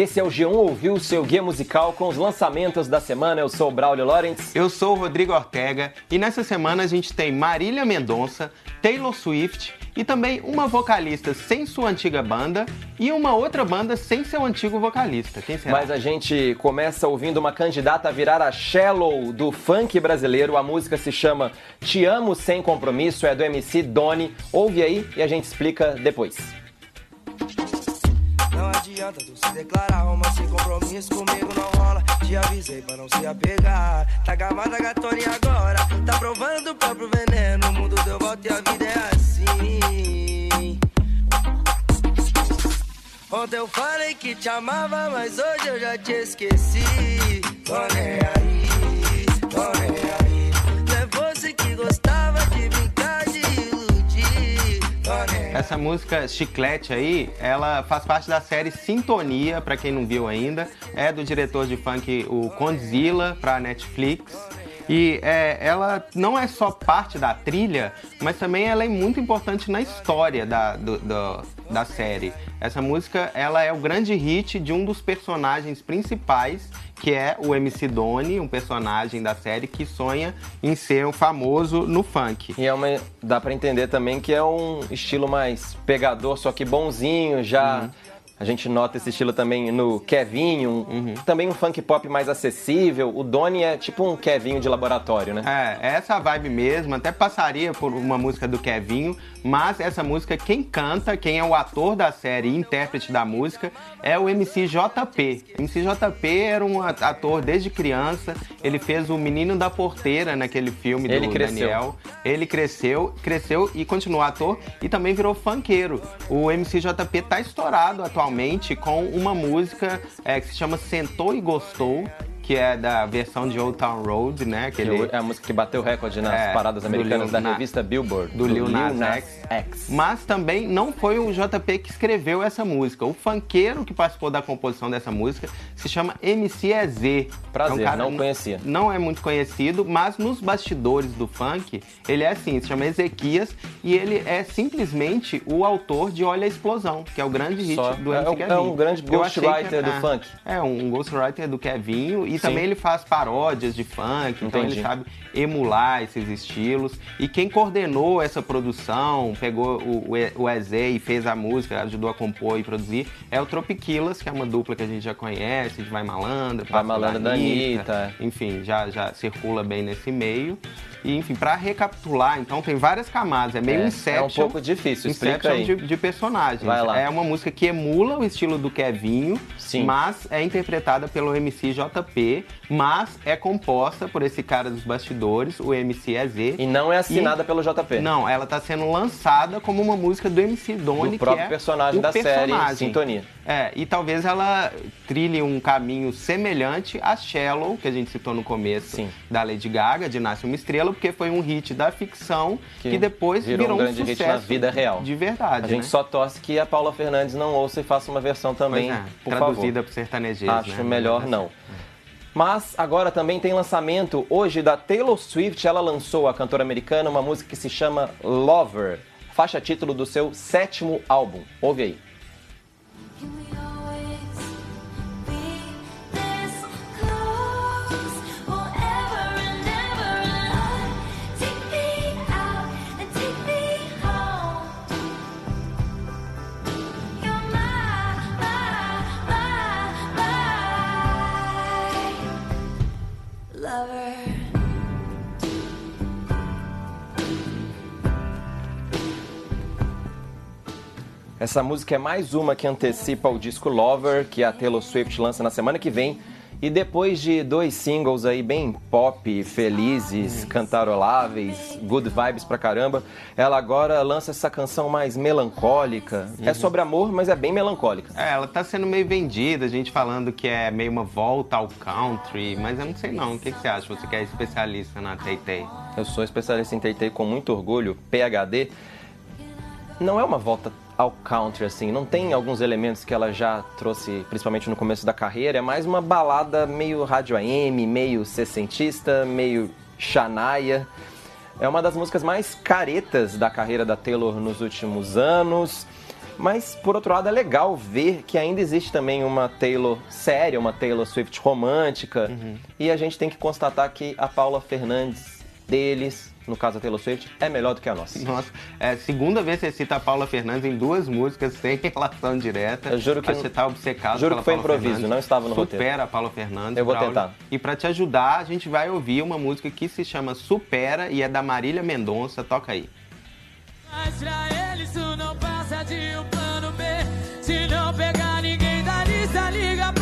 Esse é o G1 Ouviu, seu guia musical com os lançamentos da semana. Eu sou o Braulio Lawrence. Eu sou o Rodrigo Ortega e nessa semana a gente tem Marília Mendonça, Taylor Swift e também uma vocalista sem sua antiga banda e uma outra banda sem seu antigo vocalista. Quem será? Mas a gente começa ouvindo uma candidata a virar a Shallow do funk brasileiro. A música se chama Te Amo Sem Compromisso, é do MC Doni. Ouve aí e a gente explica depois. Não adianta tu se declarar, romance compromisso comigo não rola. Te avisei pra não se apegar. Tá gamada gatona agora tá provando do próprio veneno. O mundo deu volta e a vida é assim. Ontem eu falei que te amava, mas hoje eu já te esqueci. Tô nem aí, Essa música Chiclete aí, ela faz parte da série Sintonia, pra quem não viu ainda. É do diretor de funk, o Condzilla, pra Netflix. E é, ela não é só parte da trilha, mas também ela é muito importante na história da, do- do- da série. Essa música ela é o grande hit de um dos personagens principais, que é o MC Doni, um personagem da série que sonha em ser um famoso no funk. E é uma, dá pra entender também que é um estilo mais pegador, só que bonzinho, já. A gente nota esse estilo também no Kevinho, um- também um funk pop mais acessível. O Doni é tipo um Kevinho de laboratório, né? É, é essa vibe mesmo, até passaria por uma música do Kevinho, mas essa música, quem canta, quem é o ator da série e intérprete da música, é o MC JP. MC JP era um ator desde criança, ele fez o Menino da Porteira naquele filme do Ele cresceu. Daniel. Ele cresceu, cresceu e continua ator e também virou funkeiro. O MC JP tá estourado atualmente com uma música é, que se chama Sentou e Gostou, que é da versão de Old Town Road, né? Que Aquele, é a música que bateu recorde nas É, paradas do americanas Lil da Na- revista Billboard. do Lil Nas X. X. Mas também não foi o JP que escreveu essa música. O funkeiro que participou da composição dessa música se chama MC EZ. Prazer, É um cara- não conhecia. Não é muito conhecido, mas nos bastidores do funk, ele é assim, se chama Ezequias e ele é simplesmente o autor de Olha a Explosão, que é o grande hit Só. do É MC um- Kevinho. é um grande ghostwriter do é, funk. É, um ghostwriter do Kevinho e também ele faz paródias de funk, então Entendi. ele sabe emular esses estilos. E quem coordenou essa produção, pegou o, o E- o Eze e fez a música, ajudou a compor e produzir, é o Tropiquilas, que é uma dupla que a gente já conhece, de Vai Malandra, Vai Malandra da Anitta. Enfim, já, já circula bem nesse meio. E, enfim, pra recapitular, então tem várias camadas, é meio É, Inception. é um pouco difícil, explica Inception de, de personagens. Vai lá. É uma música que emula o estilo do Kevinho, Sim. mas é interpretada pelo MC JP, mas é composta por esse cara dos bastidores, o MC EZ. E não é assinada pelo JP. Não, ela tá sendo lançada como uma música do MC Doni, Do próprio é personagem da série personagem. Sintonia. É, e talvez ela trilhe um caminho semelhante a Shallow, que a gente citou no começo Sim. da Lady Gaga, de Nasce Uma Estrela, porque foi um hit da ficção que, Que depois virou virou um grande hit sucesso na vida real. De verdade, A gente né? só torce que a Paula Fernandes não ouça e faça uma versão também, é, por traduzida favor. por sertanejeiros, Acho né? melhor não. Mas agora também tem lançamento hoje da Taylor Swift. Ela lançou, a cantora americana, uma música que se chama Lover, faixa título do seu sétimo álbum. Ouve aí. Essa música é mais uma que antecipa o disco Lover, que a Taylor Swift lança na semana que vem. E depois de dois singles aí bem pop, felizes, cantaroláveis, good vibes pra caramba, ela agora lança essa canção mais melancólica. É sobre amor, mas é bem melancólica. É, ela tá sendo meio vendida, a gente falando que é meio uma volta ao country, mas eu não sei não. O que, que você acha? Você que é especialista na Tay-Tay. Eu sou especialista em TT com muito orgulho, PhD. Não é uma volta ao country, assim. Não tem alguns elementos que ela já trouxe, principalmente no começo da carreira. É mais uma balada meio rádio AM, meio sessentista, meio Shania. É uma das músicas mais caretas da carreira da Taylor nos últimos anos. Mas, por outro lado, é legal ver que ainda existe também uma Taylor séria, uma Taylor Swift romântica. Uhum. E a gente tem que constatar que a Paula Fernandes deles, no caso a Taylor Swift, é melhor do que a nossa. Nossa, é a segunda vez que você cita a Paula Fernandes em duas músicas sem relação direta. Eu juro que- você tá obcecado juro pela que foi Paula improviso, Fernandes. não estava no Supera roteiro. a Paula Fernandes. Eu vou Braulio. tentar. E pra te ajudar, a gente vai ouvir uma música que se chama Supera e é da Marília Mendonça. Toca aí. Mas pra ele isso não passa de um plano B. Se não pegar ninguém da lista, liga pra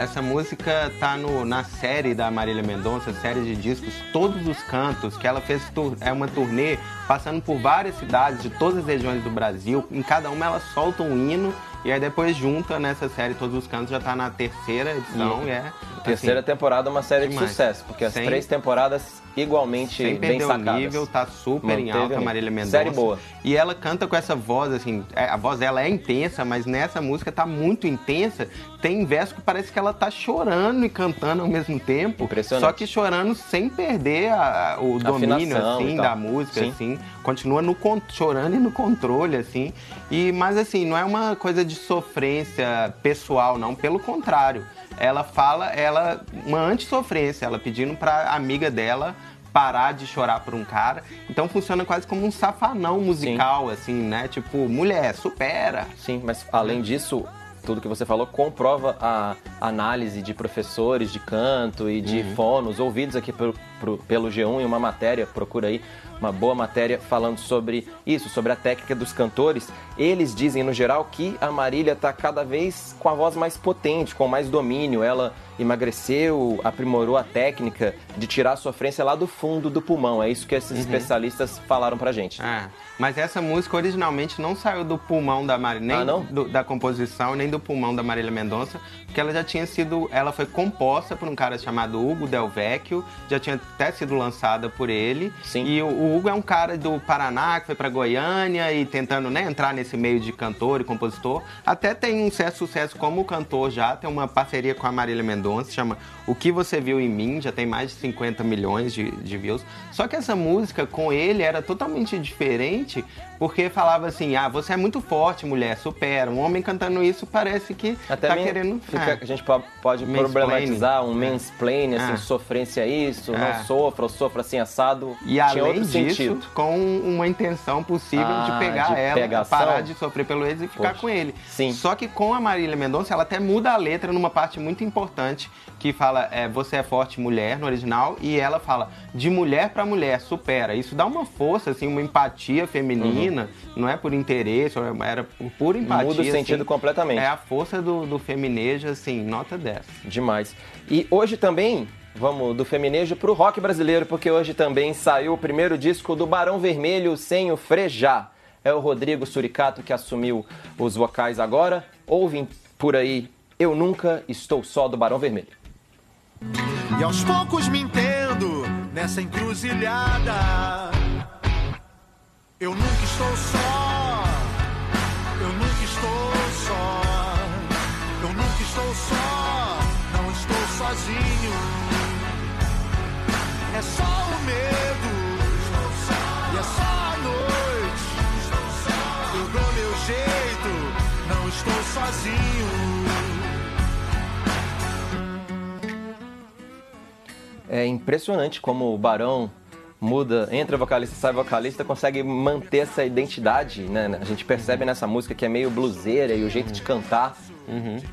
Essa música tá no, na série da Marília Mendonça, série de discos Todos os Cantos, que ela fez é uma turnê passando por várias cidades de todas as regiões do Brasil. Em cada uma ela solta um hino e aí depois junta nessa série Todos os Cantos, já tá na terceira edição e, é Terceira assim, temporada é uma série de demais. sucesso, porque as Sem- três temporadas igualmente sem bem perder o sacadas. nível, tá super em Manteve alta o a nível. Marília Mendonça. Série boa. E ela canta com essa voz, assim, é, a voz dela é intensa, mas nessa música tá muito intensa. Tem verso que parece que ela tá chorando e cantando ao mesmo tempo. Impressionante. Só que chorando sem perder a- o domínio, Afinação assim, da música, Sim. assim. Continua no, chorando e no controle, assim. E, mas, assim, não é uma coisa de sofrência pessoal, não. Pelo contrário. Ela fala, ela uma antissofrência, ela pedindo pra amiga dela parar de chorar por um cara. Então funciona quase como um safanão musical, assim, né? Tipo, mulher, supera. Sim, mas além disso, tudo que você falou comprova a análise de professores de canto e de Uhum. fonos ouvidos aqui pelo, pelo G1 em uma matéria, procura aí uma boa matéria falando sobre isso, sobre a técnica dos cantores. Eles dizem, no geral, que a Marília está cada vez com a voz mais potente, com mais domínio. Ela emagreceu, aprimorou a técnica de tirar a sofrência lá do fundo do pulmão. É isso que Uhum. esses especialistas falaram pra gente. É, mas essa música originalmente não saiu do pulmão da Marília, nem Ah, não? do- da composição, nem do pulmão da Marília Mendonça, porque ela já tinha sido, ela foi composta por um cara chamado Hugo Del Vecchio, já tinha até sido lançada por ele. Sim. E o, o Hugo é um cara do Paraná que foi pra Goiânia e tentando, né, entrar nesse meio de cantor e compositor. Até tem um certo sucesso como cantor já, tem uma parceria com a Marília Mendonça, chama O que você viu em mim, já tem mais de 50 milhões de, de views. Só que essa música com ele era totalmente diferente, porque falava assim: "Ah, você é muito forte, mulher, supera". Um homem cantando isso parece que Até tá querendo fica- é. a gente po- pode problematizar um É. mansplaining, assim, É. sofrência isso, É. não sofra, ou sofra assim assado. E Tinha além outro disso, sentido. com uma intenção possível Ah, de pegar de ela, pegação? parar de sofrer pelo ex e ficar Poxa. com ele. Sim. Só que com a Marília Mendonça, ela até muda a letra numa parte muito importante, que fala é, você é forte mulher no original, e ela fala de mulher pra mulher, supera. Isso dá uma força, assim, uma empatia feminina, não é por interesse, era por pura empatia. Muda o sentido assim. completamente. É a força do, do feminejo, assim, nota 10. Demais. E hoje também, vamos do feminejo pro rock brasileiro, porque hoje também saiu o primeiro disco do Barão Vermelho sem o Frejá. É o Rodrigo Suricato que assumiu os vocais agora. Ouvem por aí Eu Nunca Estou Só do Barão Vermelho. E aos poucos me entendo nessa encruzilhada. Eu nunca estou só. Eu nunca estou só. Eu nunca estou só. Não estou sozinho. É impressionante como o Barão muda, entra vocalista, sai vocalista, consegue manter essa identidade, né? A gente percebe nessa música que é meio bluseira e o jeito de cantar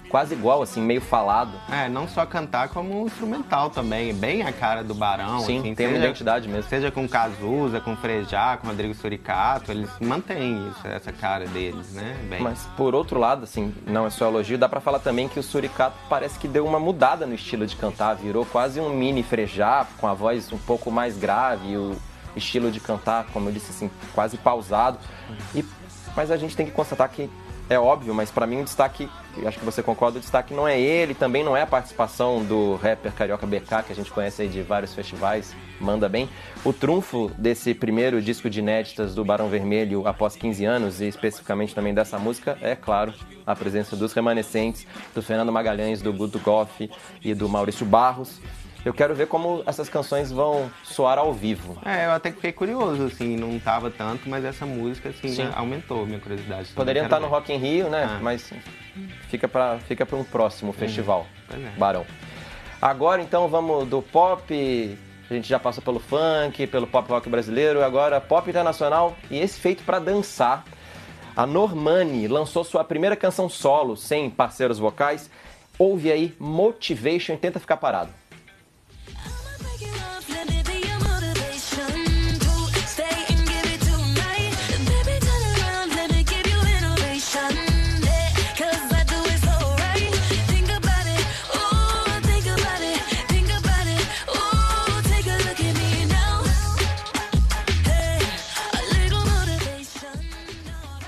quase igual, assim, meio falado. É, não só cantar, como instrumental também. Bem a cara do Barão. Sim, assim, tem uma seja- identidade mesmo. Seja com Cazuza, com Frejá, com Rodrigo Suricato, eles mantêm isso, essa cara deles, né? Bem. Mas por outro lado, assim, não é só elogio, dá pra falar também que o Suricato parece que deu uma mudada no estilo de cantar, virou quase um mini frejá, com a voz um pouco mais grave, e o estilo de cantar, como eu disse assim, quase pausado. E, mas a gente tem que constatar que é óbvio, mas pra mim um destaque acho que você concorda, o destaque não é ele, também não é a participação do rapper Carioca BK, que a gente conhece aí de vários festivais, manda bem. O trunfo desse primeiro disco de inéditas do Barão Vermelho após 15 anos, e especificamente também dessa música, é claro, a presença dos remanescentes, do Fernando Magalhães, do Guto Goff e do Maurício Barros. Eu quero ver como essas canções vão soar ao vivo. É, eu até fiquei curioso, assim, não tava tanto, mas essa música, assim, Sim. aumentou minha curiosidade. Poderiam Quero estar no ver. Rock in Rio, né? Ah. Mas fica para fica pra um próximo festival, Pois é. Barão. Agora então vamos do pop, a gente já passou pelo funk, pelo pop rock brasileiro, agora pop internacional e esse feito para dançar. A Normani lançou sua primeira canção solo, sem parceiros vocais. Ouve aí Motivation e tenta ficar parado.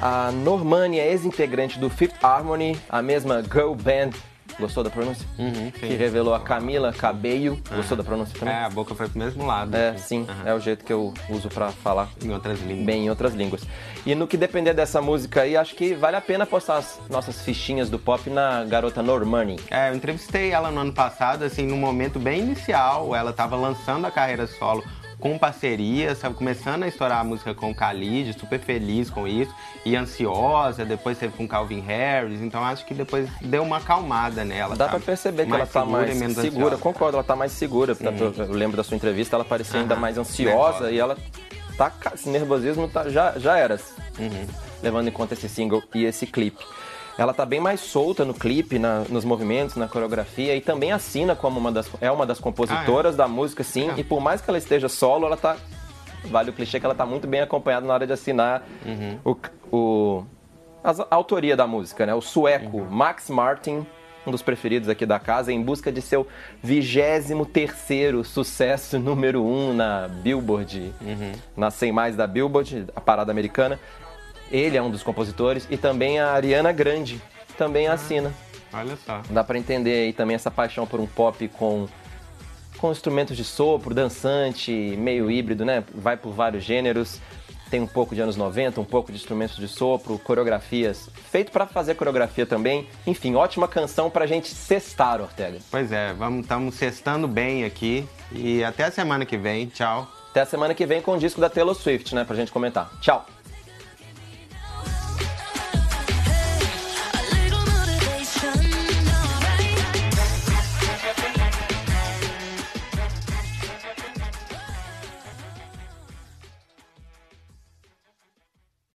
A Normani é ex-integrante do Fifth Harmony, a mesma girl band. Gostou da pronúncia? Uhum. Que revelou a Camila Cabello. Gostou da pronúncia também? É, a boca foi pro mesmo lado. É, assim. sim, Aham. é o jeito que eu uso pra falar Em outras línguas. bem em outras línguas. E no que depender dessa música aí, acho que vale a pena postar as nossas fichinhas do pop na garota Normani. É, eu entrevistei ela no ano passado, assim, num momento bem inicial. Ela tava lançando a carreira solo com parcerias, estava começando a estourar a música com o Khalid, super feliz com isso, e ansiosa, depois teve com Calvin Harris, então acho que depois deu uma acalmada nela. Dá sabe? pra perceber que ela tá segura mais segura. ansiosa. Concordo, ela tá mais segura. Tanto Eu lembro da sua entrevista, ela parecia ainda mais ansiosa nervosa. e ela tá. Esse nervosismo tá- já, já era. Uhum. Levando em conta esse single e esse clipe. Ela tá bem mais solta no clipe, na- nos movimentos, na coreografia e também assina como uma das, é uma das compositoras da música, sim. É. E por mais que ela esteja solo, ela tá. Vale o clichê que ela tá muito bem acompanhada na hora de assinar o, o- as- a autoria da música, né? O sueco Max Martin, um dos preferidos aqui da casa, em busca de seu 23 terceiro sucesso número um na Billboard, na 100 mais da Billboard, a parada americana. Ele é um dos compositores e também a Ariana Grande também assina. Olha só. Dá pra entender aí também essa paixão por um pop com com instrumentos de sopro, dançante, meio híbrido, né? Vai por vários gêneros. Tem um pouco de anos 90, um pouco de instrumentos de sopro, coreografias. Feito pra fazer coreografia também. Enfim, ótima canção pra gente cestar, Ortega. Pois é, vamos estamos sextando bem aqui e até a semana que vem. Tchau. Até a semana que vem com o disco da Taylor Swift, né? Pra gente comentar. Tchau!